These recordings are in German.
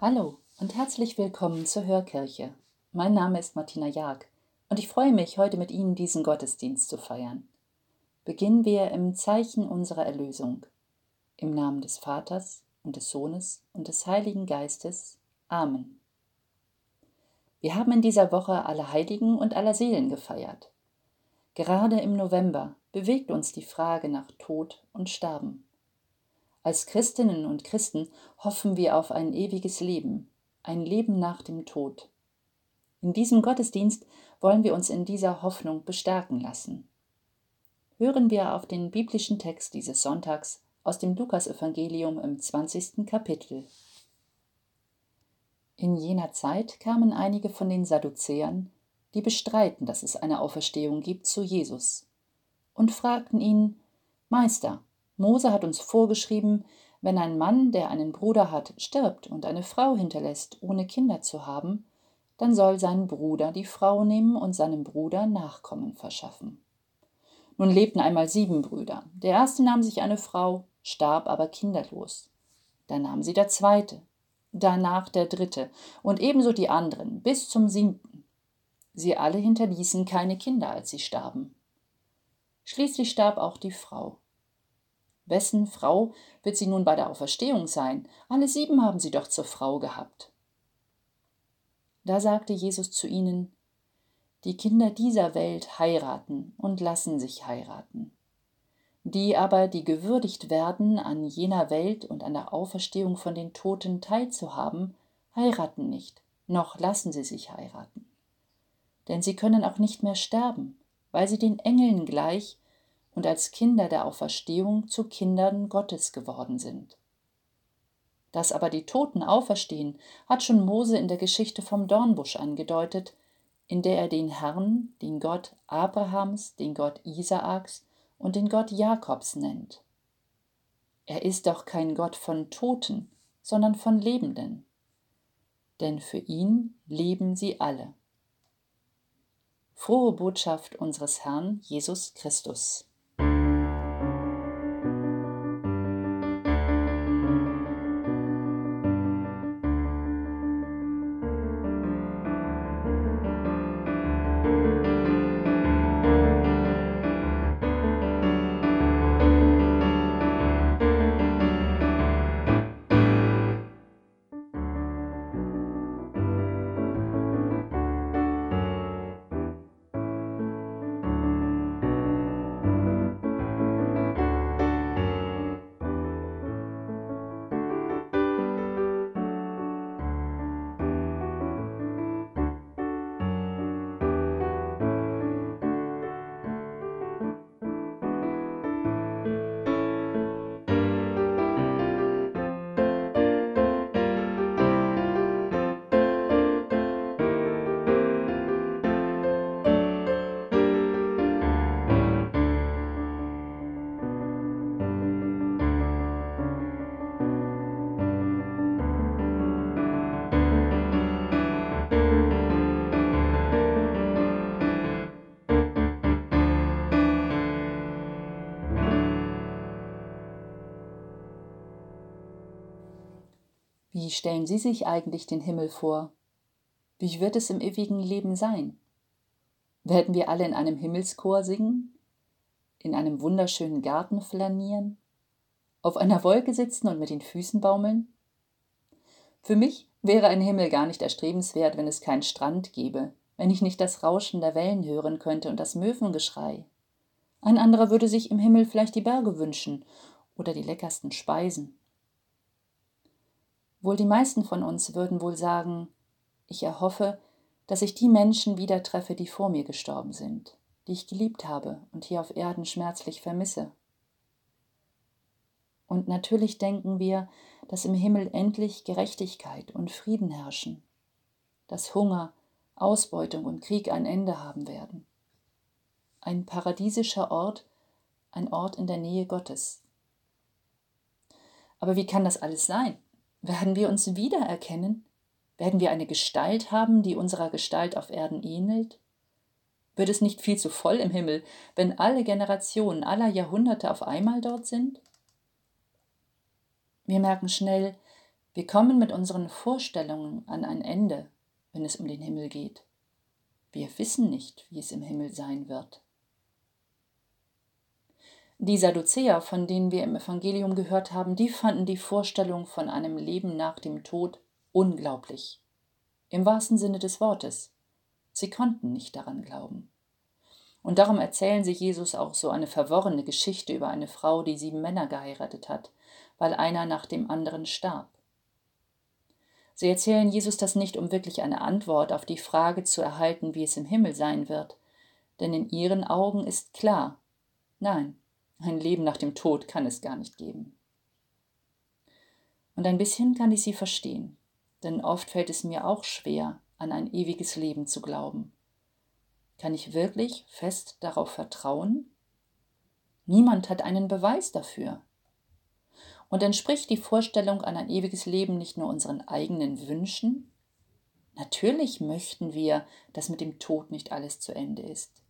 Hallo und herzlich willkommen zur Hörkirche. Mein Name ist Martina Jag und ich freue mich, heute mit Ihnen diesen Gottesdienst zu feiern. Beginnen wir im Zeichen unserer Erlösung. Im Namen des Vaters und des Sohnes und des Heiligen Geistes. Amen. Wir haben in dieser Woche alle Heiligen und aller Seelen gefeiert. Gerade im November bewegt uns die Frage nach Tod und Sterben. Als Christinnen und Christen hoffen wir auf ein ewiges Leben, ein Leben nach dem Tod. In diesem Gottesdienst wollen wir uns in dieser Hoffnung bestärken lassen. Hören wir auf den biblischen Text dieses Sonntags aus dem Lukasevangelium im 20. Kapitel. In jener Zeit kamen einige von den Sadduzäern, die bestreiten, dass es eine Auferstehung gibt, zu Jesus und fragten ihn: Meister, Mose hat uns vorgeschrieben, wenn ein Mann, der einen Bruder hat, stirbt und eine Frau hinterlässt, ohne Kinder zu haben, dann soll sein Bruder die Frau nehmen und seinem Bruder Nachkommen verschaffen. Nun lebten einmal sieben Brüder. Der erste nahm sich eine Frau, starb aber kinderlos. Dann nahm sie der zweite, danach der dritte und ebenso die anderen bis zum siebten. Sie alle hinterließen keine Kinder, als sie starben. Schließlich starb auch die Frau. Wessen Frau wird sie nun bei der Auferstehung sein? Alle sieben haben sie doch zur Frau gehabt. Da sagte Jesus zu ihnen, die Kinder dieser Welt heiraten und lassen sich heiraten. Die aber, die gewürdigt werden, an jener Welt und an der Auferstehung von den Toten teilzuhaben, heiraten nicht, noch lassen sie sich heiraten. Denn sie können auch nicht mehr sterben, weil sie den Engeln gleich und als Kinder der Auferstehung zu Kindern Gottes geworden sind. Dass aber die Toten auferstehen, hat schon Mose in der Geschichte vom Dornbusch angedeutet, in der er den Herrn, den Gott Abrahams, den Gott Isaaks und den Gott Jakobs nennt. Er ist doch kein Gott von Toten, sondern von Lebenden. Denn für ihn leben sie alle. Frohe Botschaft unseres Herrn Jesus Christus. Wie stellen Sie sich eigentlich den Himmel vor? Wie wird es im ewigen Leben sein? Werden wir alle in einem Himmelschor singen? In einem wunderschönen Garten flanieren? Auf einer Wolke sitzen und mit den Füßen baumeln? Für mich wäre ein Himmel gar nicht erstrebenswert, wenn es keinen Strand gäbe, wenn ich nicht das Rauschen der Wellen hören könnte und das Möwengeschrei. Ein anderer würde sich im Himmel vielleicht die Berge wünschen oder die leckersten Speisen. Wohl die meisten von uns würden wohl sagen, ich erhoffe, dass ich die Menschen wieder treffe, die vor mir gestorben sind, die ich geliebt habe und hier auf Erden schmerzlich vermisse. Und natürlich denken wir, dass im Himmel endlich Gerechtigkeit und Frieden herrschen, dass Hunger, Ausbeutung und Krieg ein Ende haben werden. Ein paradiesischer Ort, ein Ort in der Nähe Gottes. Aber wie kann das alles sein? Werden wir uns wiedererkennen? Werden wir eine Gestalt haben, die unserer Gestalt auf Erden ähnelt? Wird es nicht viel zu voll im Himmel, wenn alle Generationen aller Jahrhunderte auf einmal dort sind? Wir merken schnell, Wir kommen mit unseren Vorstellungen an ein Ende, wenn es um den Himmel geht. Wir wissen nicht, wie es im Himmel sein wird. Die Sadduzäer, von denen wir im Evangelium gehört haben, die fanden die Vorstellung von einem Leben nach dem Tod unglaublich. Im wahrsten Sinne des Wortes. Sie konnten nicht daran glauben. Und darum erzählen sie Jesus auch so eine verworrene Geschichte über eine Frau, die sieben Männer geheiratet hat, weil einer nach dem anderen starb. Sie erzählen Jesus das nicht, um wirklich eine Antwort auf die Frage zu erhalten, wie es im Himmel sein wird, denn in ihren Augen ist klar, nein, ein Leben nach dem Tod kann es gar nicht geben. Und ein bisschen kann ich sie verstehen, denn oft fällt es mir auch schwer, an ein ewiges Leben zu glauben. Kann ich wirklich fest darauf vertrauen? Niemand hat einen Beweis dafür. Und entspricht die Vorstellung an ein ewiges Leben nicht nur unseren eigenen Wünschen? Natürlich möchten wir, dass mit dem Tod nicht alles zu Ende ist.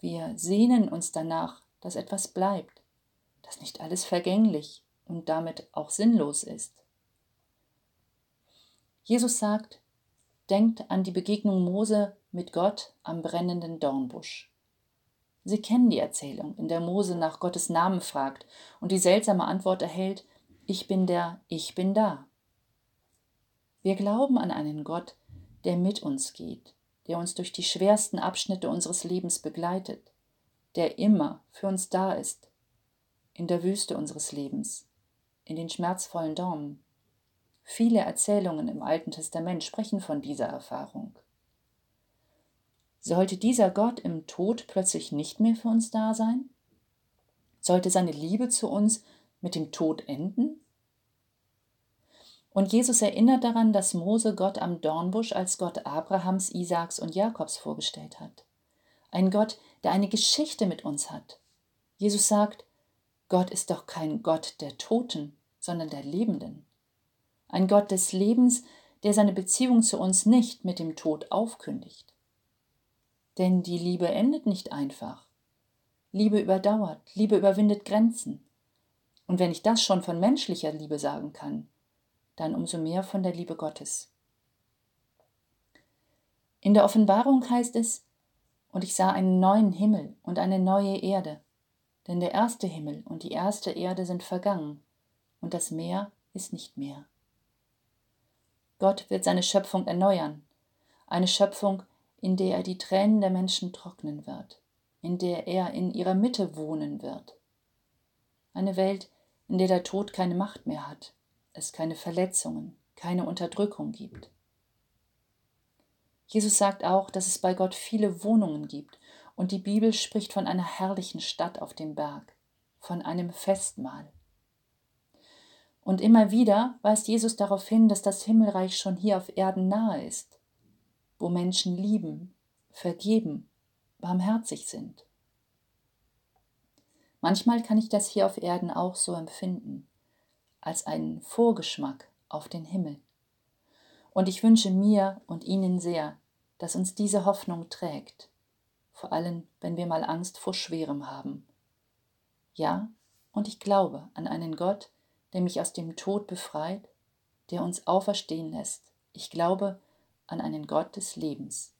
Wir sehnen uns danach, dass etwas bleibt, dass nicht alles vergänglich und damit auch sinnlos ist. Jesus sagt, denkt an die Begegnung Mose mit Gott am brennenden Dornbusch. Sie kennen die Erzählung, in der Mose nach Gottes Namen fragt und die seltsame Antwort erhält, ich bin der, ich bin da. Wir glauben an einen Gott, der mit uns geht, der uns durch die schwersten Abschnitte unseres Lebens begleitet, der immer für uns da ist, in der Wüste unseres Lebens, in den schmerzvollen Dornen. Viele Erzählungen im Alten Testament sprechen von dieser Erfahrung. Sollte dieser Gott im Tod plötzlich nicht mehr für uns da sein? Sollte seine Liebe zu uns mit dem Tod enden? Und Jesus erinnert daran, dass Mose Gott am Dornbusch als Gott Abrahams, Isaaks und Jakobs vorgestellt hat. Ein Gott, der eine Geschichte mit uns hat. Jesus sagt, Gott ist doch kein Gott der Toten, sondern der Lebenden. Ein Gott des Lebens, der seine Beziehung zu uns nicht mit dem Tod aufkündigt. Denn die Liebe endet nicht einfach. Liebe überdauert, Liebe überwindet Grenzen. Und wenn ich das schon von menschlicher Liebe sagen kann, dann umso mehr von der Liebe Gottes. In der Offenbarung heißt es, und ich sah einen neuen Himmel und eine neue Erde, denn der erste Himmel und die erste Erde sind vergangen, und das Meer ist nicht mehr. Gott wird seine Schöpfung erneuern, eine Schöpfung, in der er die Tränen der Menschen trocknen wird, in der er in ihrer Mitte wohnen wird. Eine Welt, in der der Tod keine Macht mehr hat, es keine Verletzungen, keine Unterdrückung gibt. Jesus sagt auch, dass es bei Gott viele Wohnungen gibt, und die Bibel spricht von einer herrlichen Stadt auf dem Berg, von einem Festmahl. Und immer wieder weist Jesus darauf hin, dass das Himmelreich schon hier auf Erden nahe ist wo Menschen lieben, vergeben, barmherzig sind. Manchmal kann ich das hier auf Erden auch so empfinden, als einen Vorgeschmack auf den Himmel. Und ich wünsche mir und Ihnen sehr, dass uns diese Hoffnung trägt, vor allem wenn wir mal Angst vor Schwerem haben. Ja, und ich glaube an einen Gott, der mich aus dem Tod befreit, der uns auferstehen lässt. Ich glaube an einen Gott des Lebens.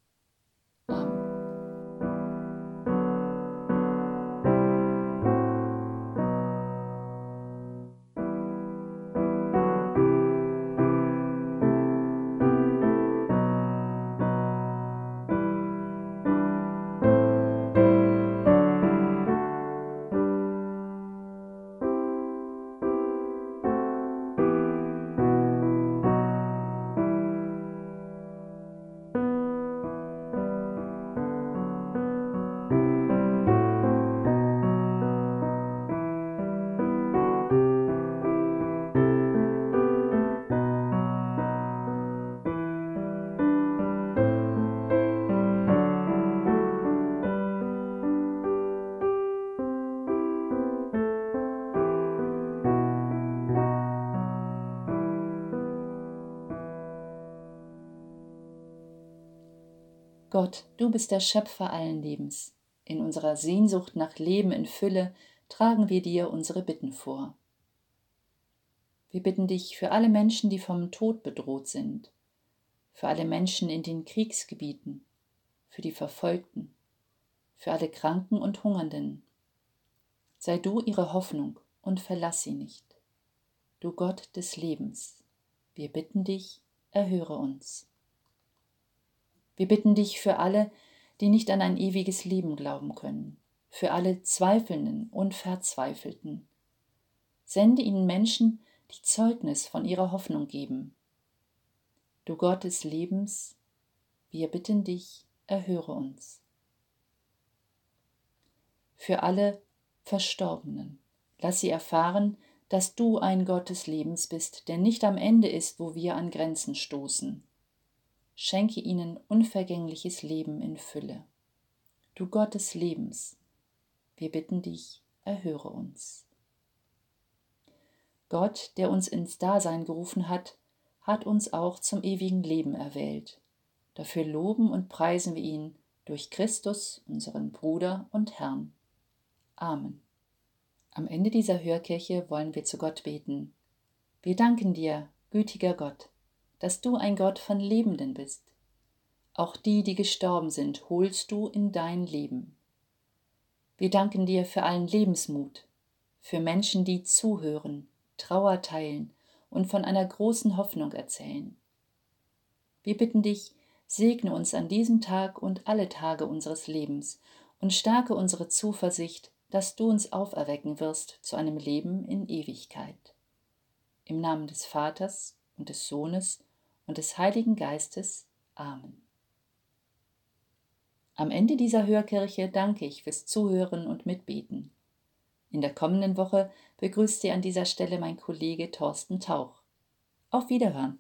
Gott, du bist der Schöpfer allen Lebens. In unserer Sehnsucht nach Leben in Fülle tragen wir dir unsere Bitten vor. Wir bitten dich für alle Menschen, die vom Tod bedroht sind, für alle Menschen in den Kriegsgebieten, für die Verfolgten, für alle Kranken und Hungernden. Sei du ihre Hoffnung und verlass sie nicht. Du Gott des Lebens, wir bitten dich, erhöre uns. Wir bitten dich für alle, die nicht an ein ewiges Leben glauben können, für alle Zweifelnden und Verzweifelten. Sende ihnen Menschen, die Zeugnis von ihrer Hoffnung geben. Du Gott des Lebens, wir bitten dich, erhöre uns. Für alle Verstorbenen, lass sie erfahren, dass du ein Gott des Lebens bist, der nicht am Ende ist, wo wir an Grenzen stoßen. Schenke ihnen unvergängliches Leben in Fülle. Du Gott des Lebens, wir bitten dich, erhöre uns. Gott, der uns ins Dasein gerufen hat, hat uns auch zum ewigen Leben erwählt. Dafür loben und preisen wir ihn durch Christus, unseren Bruder und Herrn. Amen. Am Ende dieser Hörkirche wollen wir zu Gott beten. Wir danken dir, gütiger Gott, dass du ein Gott von Lebenden bist. Auch die, die gestorben sind, holst du in dein Leben. Wir danken dir für allen Lebensmut, für Menschen, die zuhören, Trauer teilen und von einer großen Hoffnung erzählen. Wir bitten dich, segne uns an diesem Tag und alle Tage unseres Lebens und stärke unsere Zuversicht, dass du uns auferwecken wirst zu einem Leben in Ewigkeit. Im Namen des Vaters und des Sohnes und des Heiligen Geistes. Amen. Am Ende dieser Hörkirche danke ich fürs Zuhören und Mitbeten. In der kommenden Woche begrüßt Sie an dieser Stelle mein Kollege Thorsten Tauch. Auf Wiederhören!